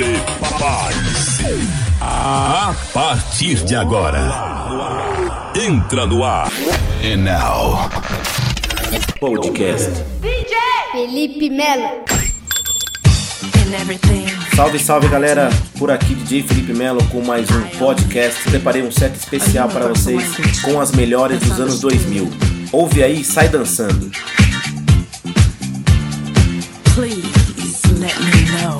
Prepare-se. A partir de agora. Entra no ar. And now. Podcast. DJ Felipe Melo. Salve, salve galera! Por aqui DJ Felipe Melo com mais um podcast. Preparei um set especial para vocês com as melhores dos anos 2000. Ouve aí e sai dançando. Please let me know.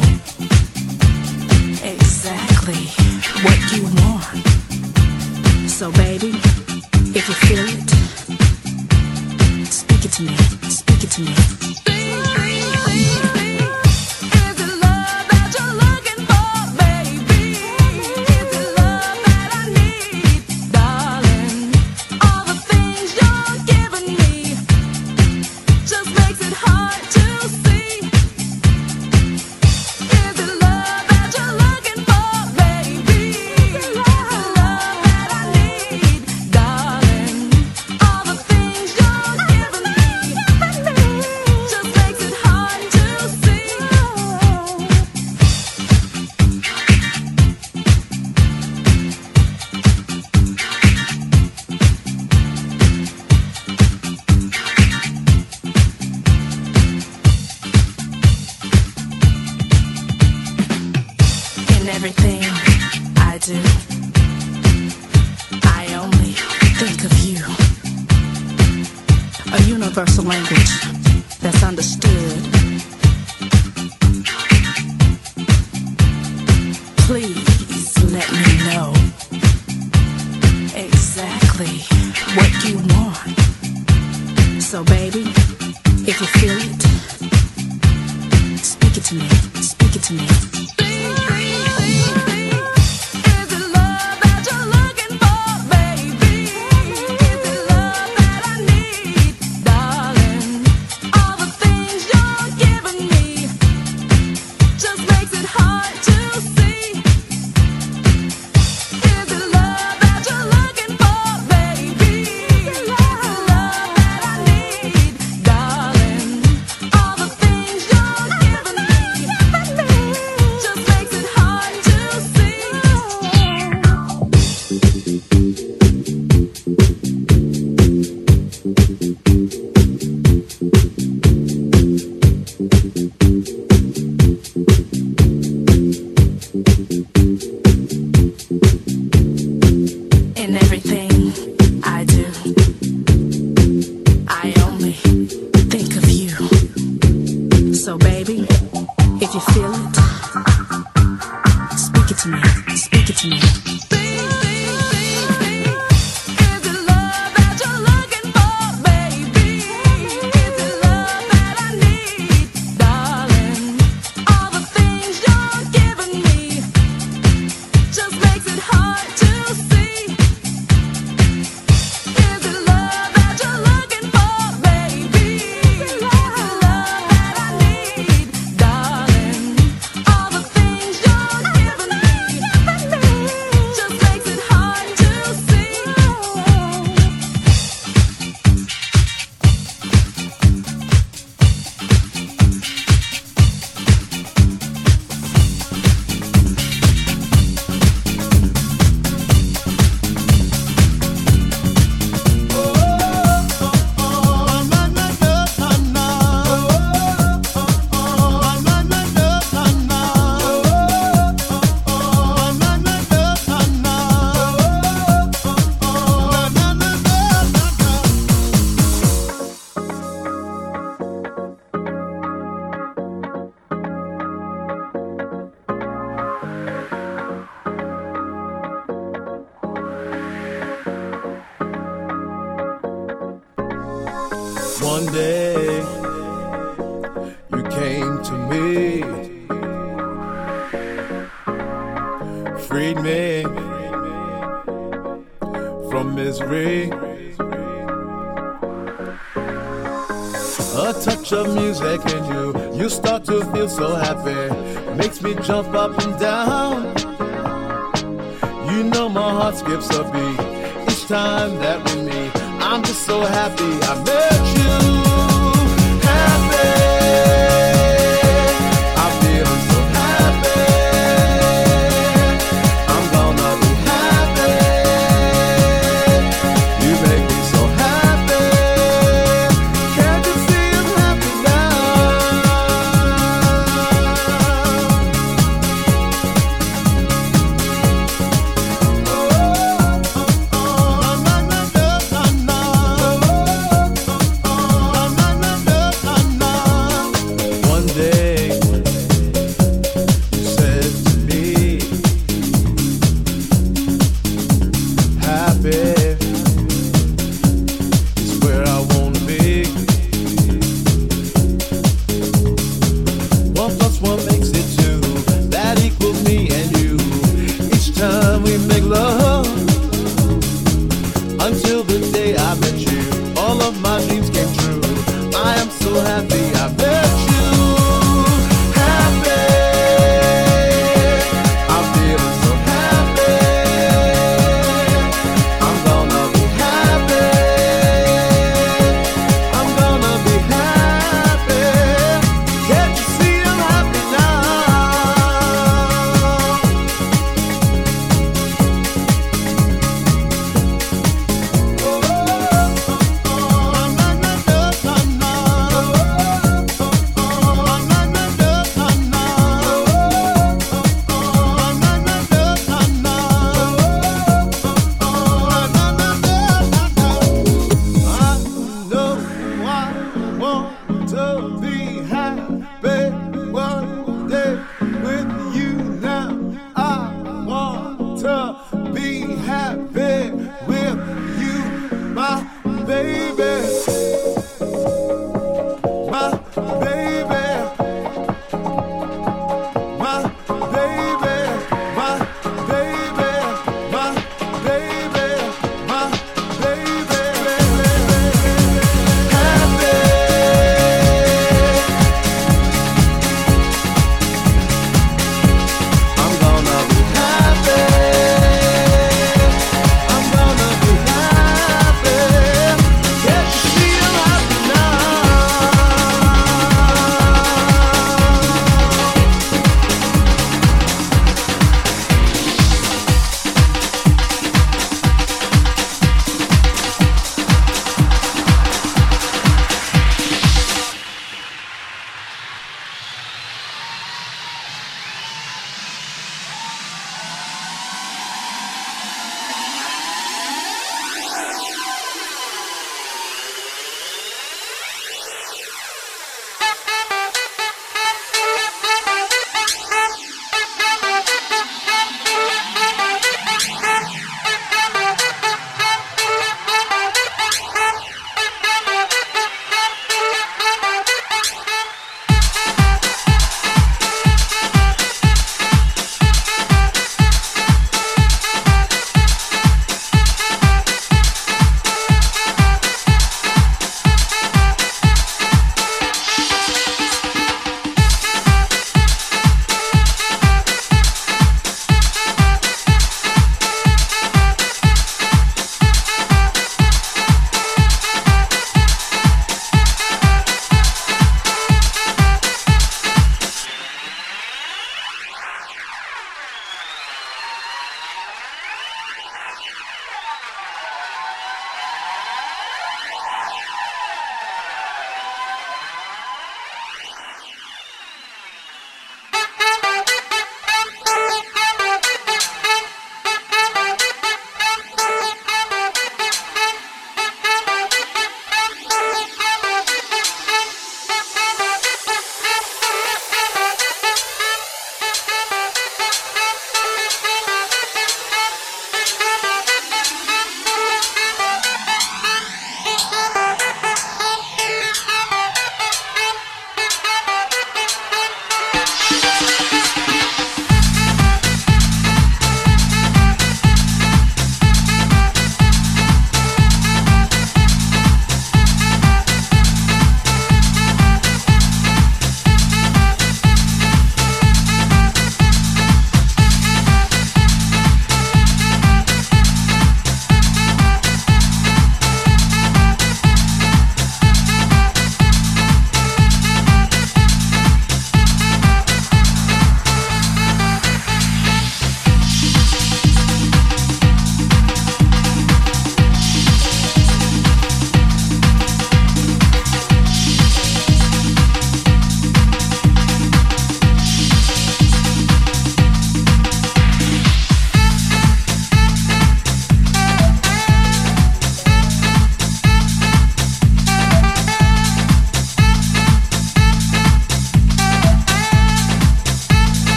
One day you came to me, freed me from misery. A touch of music and you, you start to feel so happy, makes me jump up and down. You know my heart skips a beat each time that we meet. I'm just so happy I met you.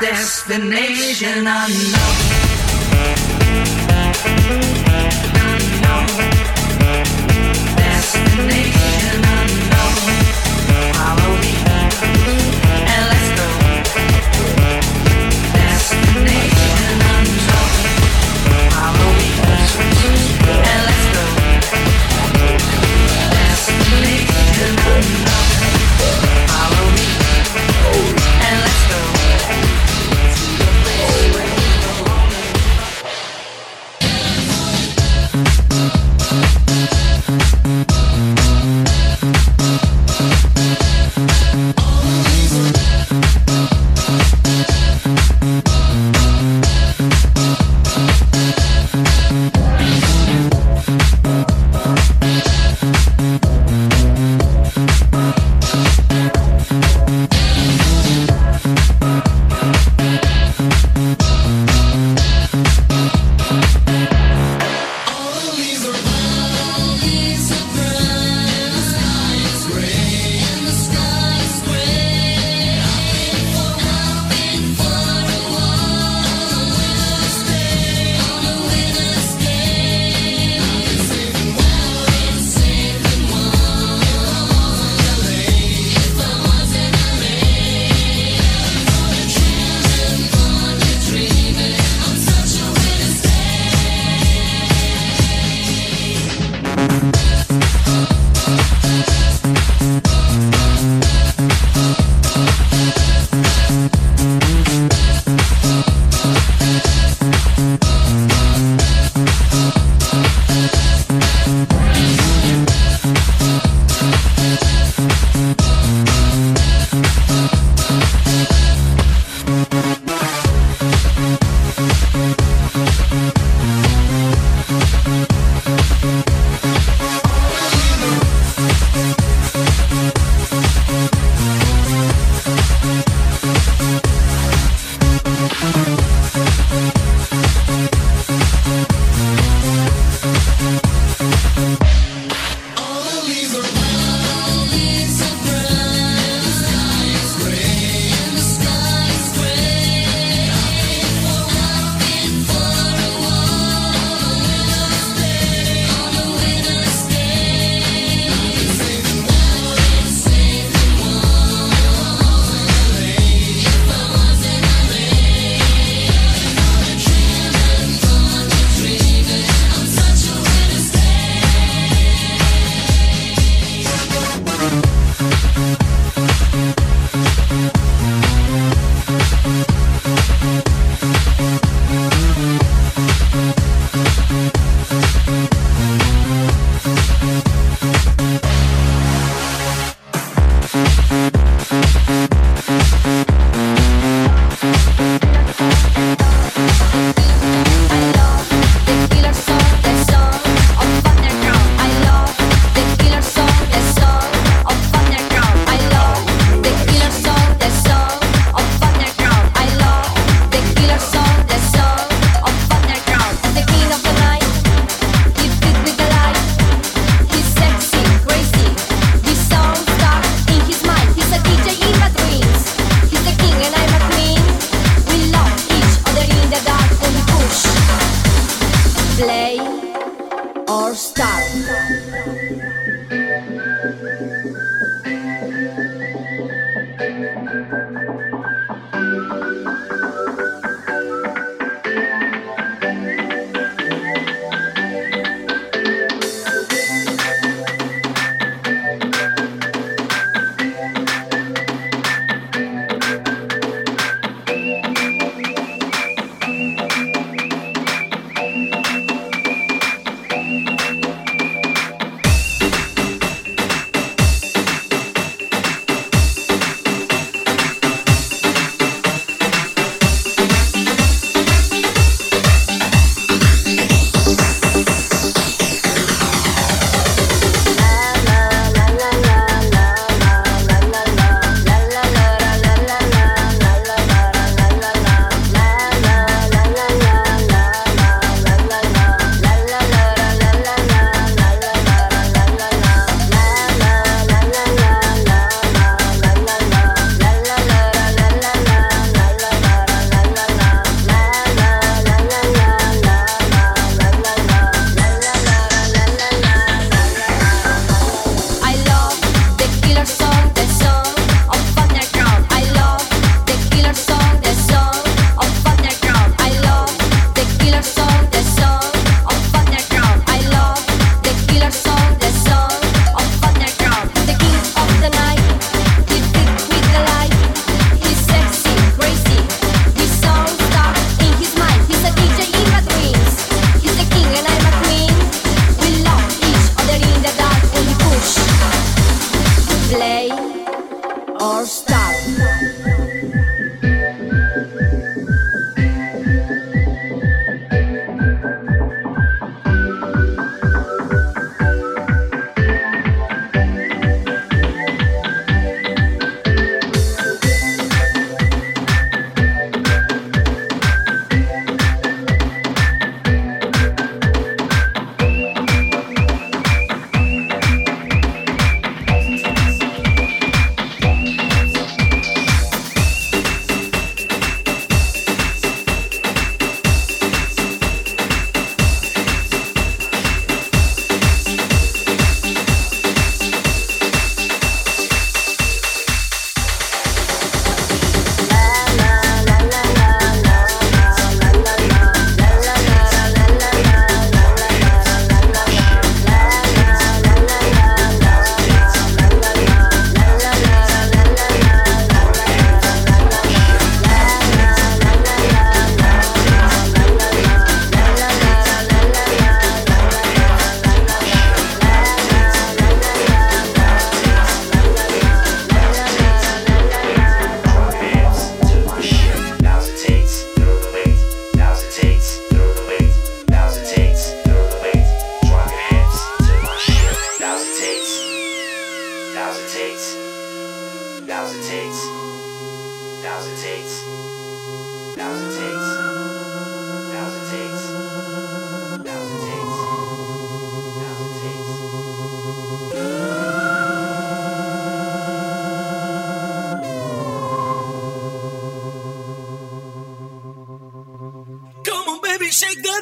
Destination unknown.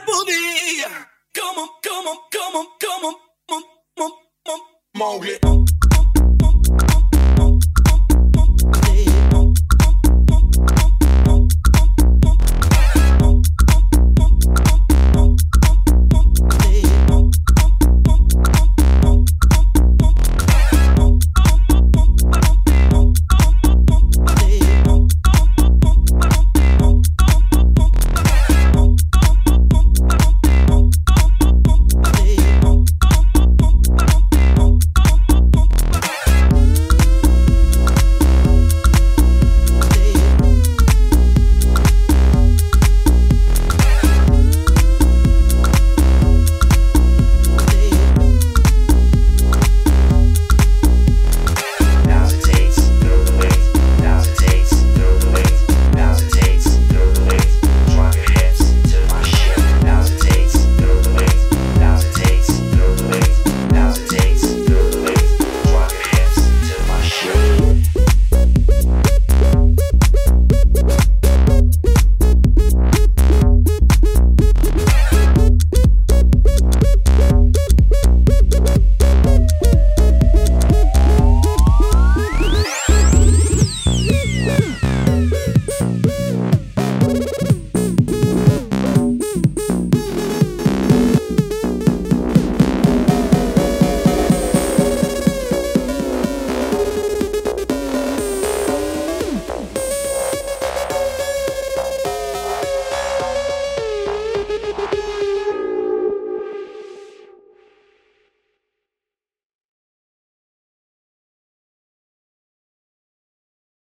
pude